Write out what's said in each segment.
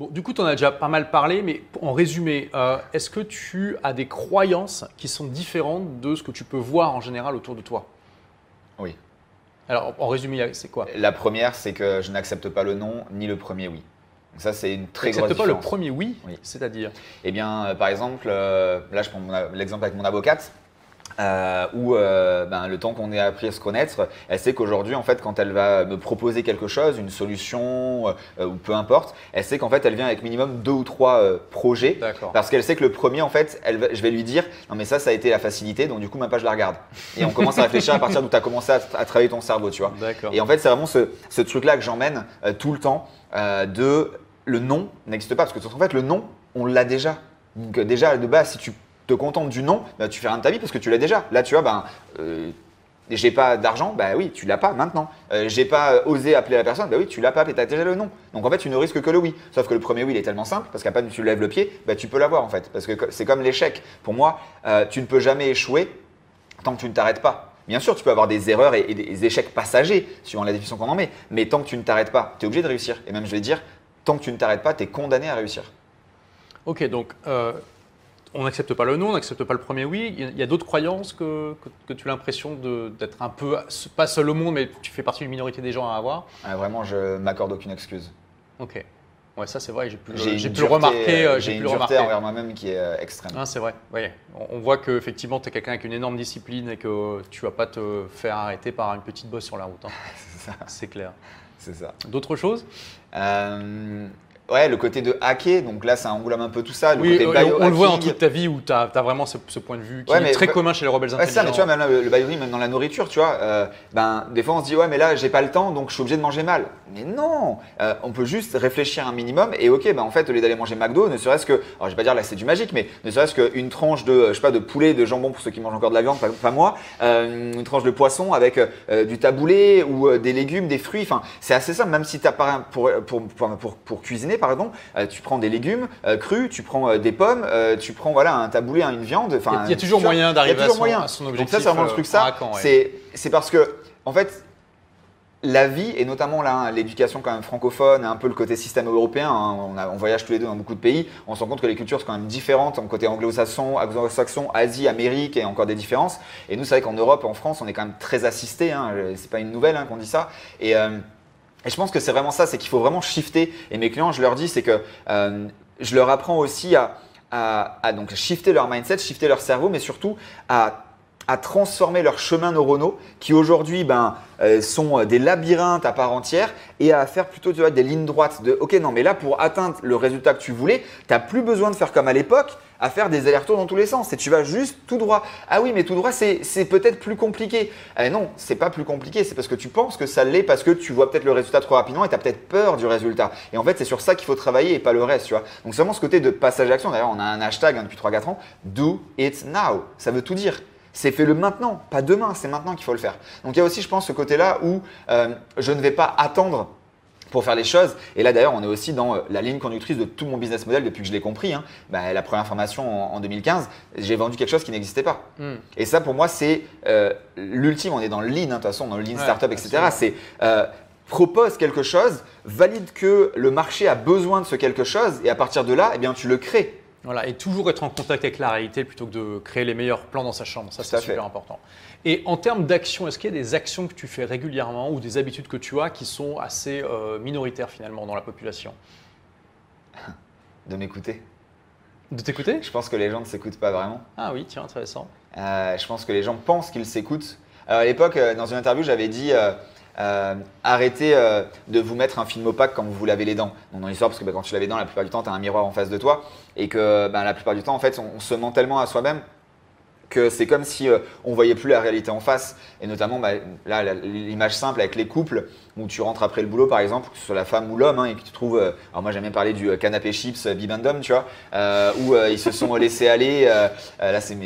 Bon, du coup, tu en as déjà pas mal parlé, mais en résumé, euh, est-ce que tu as des croyances qui sont différentes de ce que tu peux voir en général autour de toi? Oui. Alors, en résumé, c'est quoi? La première, c'est que je n'accepte pas le non ni le premier oui. Donc ça, c'est une très Tu grosse n'acceptes pas le différence. premier oui, Oui. c'est-à-dire? Eh bien, euh, par exemple, euh, là, je prends l'exemple avec mon avocate. Euh, où euh, ben, le temps qu'on ait appris à se connaître, elle sait qu'aujourd'hui, en fait, quand elle va me proposer quelque chose, une solution euh, ou peu importe, elle sait qu'en fait, elle vient avec minimum deux ou trois euh, projets. Parce qu'elle sait que le premier, en fait, elle va- je vais lui dire non mais ça, ça a été la facilité, donc du coup même pas je la regarde. Et on commence à réfléchir à partir d'où tu as commencé à, à travailler ton cerveau, tu vois. Et en fait, c'est vraiment ce, ce truc-là que j'emmène euh, tout le temps euh, de le non n'existe pas parce que en fait le non, on l'a déjà. Donc euh, déjà de base, si tu te contentes du non, bah, tu fais rien de ta vie parce que tu l'as déjà. Là, tu vois, ben euh, j'ai pas d'argent, bah oui, tu l'as pas maintenant. Euh, j'ai pas euh, osé appeler la personne, bah oui, tu l'as pas, et t'as déjà le non. Donc en fait, tu ne risques que le oui. Sauf que le premier oui, il est tellement simple parce qu'à peine tu lèves le pied, bah tu peux l'avoir en fait. Parce que c'est comme l'échec. Pour moi, tu ne peux jamais échouer tant que tu ne t'arrêtes pas. Bien sûr, tu peux avoir des erreurs et, des échecs passagers, suivant la définition qu'on en met, mais tant que tu ne t'arrêtes pas, tu es obligé de réussir. Et même, je vais dire, tant que tu ne t'arrêtes pas, tu es condamné à réussir. Ok, donc on n'accepte pas le non, on n'accepte pas le premier oui. Il y a- d'autres croyances que, que, que tu as l'impression d'être un peu, pas seul au monde, mais tu fais partie d'une minorité des gens à avoir. Ah, vraiment, je m'accorde aucune excuse. Ok. Ouais, ça c'est vrai, j'ai pu, le- remarquer. euh, J'ai J'ai pu une le dureté remarquer. envers moi-même qui est euh, extrême. Ah, c'est vrai, ouais. On, on voit qu'effectivement, tu es quelqu'un avec une énorme discipline et que tu vas pas te faire arrêter par une petite bosse sur la route. hein. C'est clair. C'est ça. D'autres choses? Euh, ouais, le côté de hacker, donc là, ça englobe un peu tout ça. Le Oui, côté euh, on, on le voit dans toute ta vie où tu as, vraiment ce, ce point de vue qui Ouais, est mais- très bah- commun chez les rebelles Ouais, c'est ça, intelligents. mais tu vois, même là, le biohacking, même dans la nourriture, tu vois, euh, ben, des fois on se dit, ouais, mais là, j'ai pas le temps, donc je suis obligé de manger mal. Mais non Euh, On peut juste réfléchir un minimum et, ok, ben, en fait, au lieu d'aller manger McDo, ne serait-ce que, alors je vais pas dire là, c'est du magique, mais ne serait-ce qu'une tranche de, je sais pas, de poulet, de jambon pour ceux qui mangent encore de la viande, pas, pas moi, euh, une tranche de poisson avec euh, du taboulé ou euh, des légumes, des fruits, enfin, c'est assez simple, même si tu pas pour, pour, pour, pour, pour cuisiner, pardon, euh, tu prends des légumes euh, crus, tu prends euh, des pommes, tu prends voilà, un taboulé, une viande, Il y a- enfin, il y a toujours moyen d'arriver à son, son Donc objectif. ça, c'est vraiment le truc ça. C'est parce que, en fait, la vie, et notamment là, hein, l'éducation quand même francophone, un peu le côté système européen, hein, on, a- on voyage tous les deux dans beaucoup de pays, on se rend compte que les cultures sont quand même différentes, en côté anglo-saxon, anglo-saxon, Asie, Amérique, et encore des différences. Et nous, c'est vrai qu'en Europe, en France, on est quand même très assisté, hein, c'est pas une nouvelle hein, qu'on dit ça. Et, euh, et je pense que c'est vraiment ça, c'est qu'il faut vraiment shifter. Et mes clients, je leur dis, c'est que euh, je leur apprends aussi à, donc shifter leur mindset, shifter leur cerveau, mais surtout à à transformer leurs chemins neuronaux qui aujourd'hui ben, euh, sont euh, des labyrinthes à part entière et à faire plutôt tu vois, des lignes droites de ok non mais là pour atteindre le résultat que tu voulais tu n'as plus besoin de faire comme à l'époque à faire des allers-retours dans tous les sens. Et tu vas juste tout droit. Ah oui mais tout droit c'est peut-être plus compliqué. Eh non c'est pas plus compliqué. C'est parce que tu penses que ça l'est parce que tu vois peut-être le résultat trop rapidement et tu as peut-être peur du résultat. Et en fait c'est sur ça qu'il faut travailler et pas le reste tu vois. Donc c'est vraiment ce côté de passage à l'action. D'ailleurs on a un hashtag hein, depuis 3-4 ans. Do it now. Ça veut tout dire c'est fait-le maintenant, pas demain, c'est maintenant qu'il faut le faire. Donc il y a aussi, je pense, ce côté-là où euh, je ne vais pas attendre pour faire les choses. Et là, d'ailleurs, on est aussi dans euh, la ligne conductrice de tout mon business model depuis que je l'ai compris. hein. Bah, la première formation en, en 2015, j'ai vendu quelque chose qui n'existait pas. Hmm. Et ça, pour moi, c'est euh, l'ultime. On est dans le lean, hein, de toute façon, dans le lean Ouais, startup, etc. C'est euh, propose quelque chose, valide que le marché a besoin de ce quelque chose, et à partir de là, eh bien, tu le crées. Voilà, et toujours être en contact avec la réalité plutôt que de créer les meilleurs plans dans sa chambre. Ça, c'est fait. super important. Et en termes d'action, est-ce qu'il y a des actions que tu fais régulièrement ou des habitudes que tu as qui sont assez euh, minoritaires finalement dans la population? De m'écouter. De t'écouter? Je pense que les gens ne s'écoutent pas vraiment. Ah oui, tiens, intéressant. Euh, je pense que les gens pensent qu'ils s'écoutent. Alors, à l'époque, euh, dans une interview, j'avais dit euh, euh, arrêtez euh, de vous mettre un film opaque quand vous vous lavez les dents. Donc, dans l'histoire, parce que bah, quand tu laves les dents, la plupart du temps, tu un miroir en face de toi. Et que bah, la plupart du temps, en fait, on se ment tellement à soi-même c'est comme si euh, on voyait plus la réalité en face. Et notamment, bah, là, l'image simple avec les couples où tu rentres après le boulot, par exemple, que ce soit la femme ou l'homme, hein, et que tu trouves. euh, alors, moi, j'aime bien parler du euh, canapé chips euh, Bibendum, tu vois, où ils se sont laissés aller. là, c'est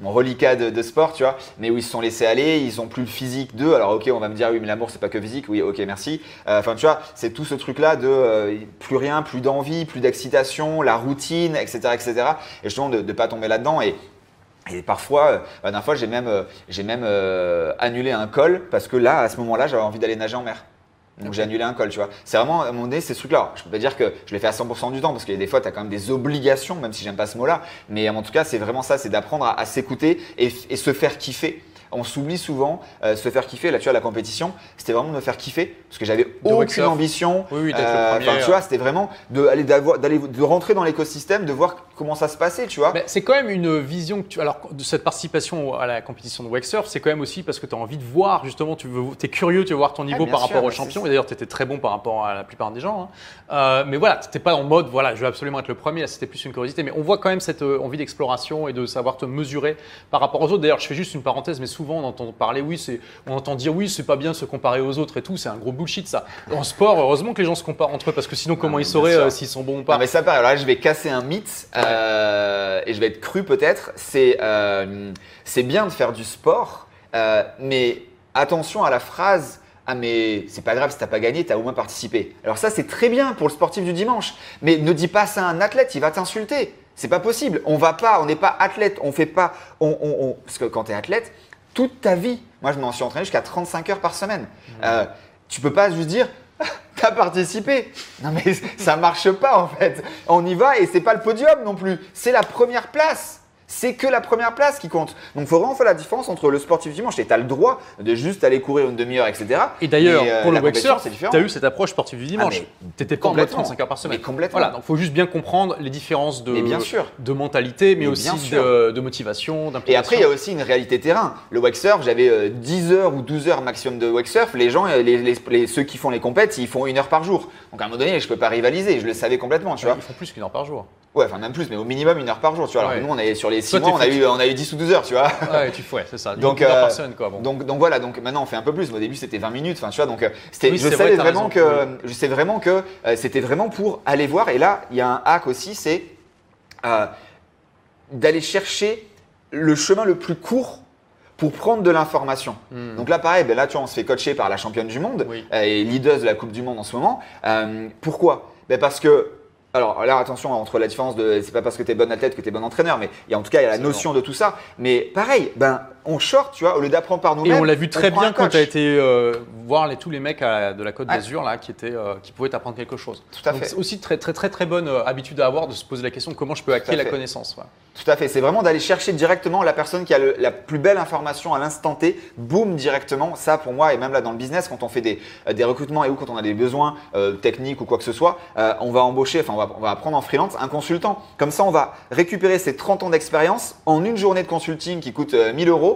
mon reliquat de, sport, tu vois, mais où ils se sont laissés aller, ils ont plus le physique d'eux. Alors, ok, on va me dire, oui, mais l'amour, c'est pas que physique. Oui, ok, merci. Enfin, tu vois, c'est tout ce truc-là de plus rien, plus d'envie, plus d'excitation, la routine, etc., etc. Et justement, de ne pas tomber là-dedans. Et et parfois, euh, la dernière fois, j'ai même, euh, j'ai même euh, annulé un col parce que là, à ce moment-là, j'avais envie d'aller nager en mer. Donc j'ai annulé un call, tu vois. C'est vraiment à un moment donné, c'est ce truc-là. Je peux pas dire que je l'ai fait à 100% du temps parce qu'il y a des fois, tu as quand même des obligations, même si j'aime pas ce mot-là. Mais en tout cas, c'est vraiment ça, c'est d'apprendre à, s'écouter et, et se faire kiffer on s'oublie souvent euh, se faire kiffer. Là, tu vois, la compétition, c'était vraiment de me faire kiffer parce que j'avais aucune ambition. Oui, oui, euh, tu vois, c'était vraiment de aller d'aller de rentrer dans l'écosystème, de voir comment ça se passait, tu vois. c'est quand même une vision que tu. Alors, de cette participation à la compétition de Wakesurf, c'est quand même aussi parce que tu as envie de voir justement, tu veux, es curieux, tu veux voir ton niveau par rapport aux champions. Et d'ailleurs, tu étais très bon par rapport à la plupart des gens. Hein. Euh, mais voilà, tu n'étais pas en mode, voilà, je veux absolument être le premier. C'était plus une curiosité. Mais on voit quand même cette envie d'exploration et de savoir te mesurer par rapport aux autres. D'ailleurs, je fais juste une parenthèse, mais souvent on entend parler oui, c'est, on entend dire oui, c'est pas bien de se comparer aux autres et tout, c'est un gros bullshit ça. En sport, heureusement que les gens se comparent entre eux parce que sinon, comment ils sauraient euh, s'ils sont bons ou pas Non, mais ça pareil. Alors là, je vais casser un mythe euh, et je vais être cru peut-être. C'est, euh, c'est bien de faire du sport, mais attention à la phrase. Ah mais c'est pas grave si t'as pas gagné, t'as au moins participé. Alors ça c'est très bien pour le sportif du dimanche, mais ne dis pas ça à un athlète, il va t'insulter. C'est pas possible. On va pas, on n'est pas athlète, on fait pas, on, on, parce que quand tu es athlète, toute ta vie. Moi, je m'en suis entraîné jusqu'à 35 heures par semaine. Tu mmh. Euh, tu peux pas juste dire, t'as participé. Non mais ça marche pas en fait. On y va et c'est pas le podium non plus. C'est la première place c'est que la première place qui compte. Donc il faut vraiment faire la différence entre le sportif dimanche et tu as le droit de juste aller courir une demi-heure, etc. Et d'ailleurs, euh, pour le Wexer, tu as eu cette approche sportive du dimanche. Ah, tu n'étais pas en mode 35 heures par semaine. Mais complètement. Voilà, donc il faut juste bien comprendre les différences de, de mentalité, mais, aussi de, motivation, d'implication. Et après, il y a aussi une réalité terrain. Le Wexsurf, j'avais 10 euh, heures ou 12 heures maximum de Wexsurf. Les gens, euh, les, ceux qui font les compètes, ils font une heure par jour. Donc à un moment donné, je ne peux pas rivaliser. Je le savais complètement. Tu vois. Ils font plus qu'une heure par jour. Ouais, enfin même plus, mais au minimum une heure par jour. Tu vois. Alors nous, on est sur les 6 mois, on a, eu, on a eu 10 ou 12 heures, tu vois. Ouais, tu fais, c'est ça. Donc, euh, quoi, donc, donc voilà, donc maintenant on fait un peu plus. Mais au début, c'était 20 minutes. Enfin, tu vois, donc euh, c'était, je, savais vraiment que, je sais vraiment que euh, c'était vraiment pour aller voir. Et là, il y a un hack aussi, c'est d'aller chercher le chemin le plus court pour prendre de l'information. Hmm. Donc là, pareil, ben là, tu vois, on se fait coacher par la championne du monde et leader de la Coupe du Monde en ce moment. pourquoi? Ben Parce que alors là, attention entre la différence de. C'est pas parce que tu es bonne athlète que tu es bon entraîneur, mais en tout cas, il y a la notion de tout ça. Mais pareil, ben, on short, tu vois, au lieu d'apprendre par nous-mêmes. Et on l'a vu très bien quand tu as été euh, voir les, tous les mecs de la Côte d'Azur là, qui, étaient, euh, qui pouvaient t'apprendre quelque chose. Tout à fait. C'est aussi très, très, très, très bonne euh, habitude à avoir de se poser la question comment je peux hacker la connaissance. Tout à fait. C'est vraiment d'aller chercher directement la personne qui a la plus belle information à l'instant T, boum, directement. Ça, pour moi, et même là dans le business, quand on fait des, des recrutements et ou quand on a des besoins techniques ou quoi que ce soit, on va embaucher, enfin, on va, on va prendre en freelance un consultant. Comme ça, on va récupérer ses 30 ans d'expérience en une journée de consulting qui coûte 1000 euros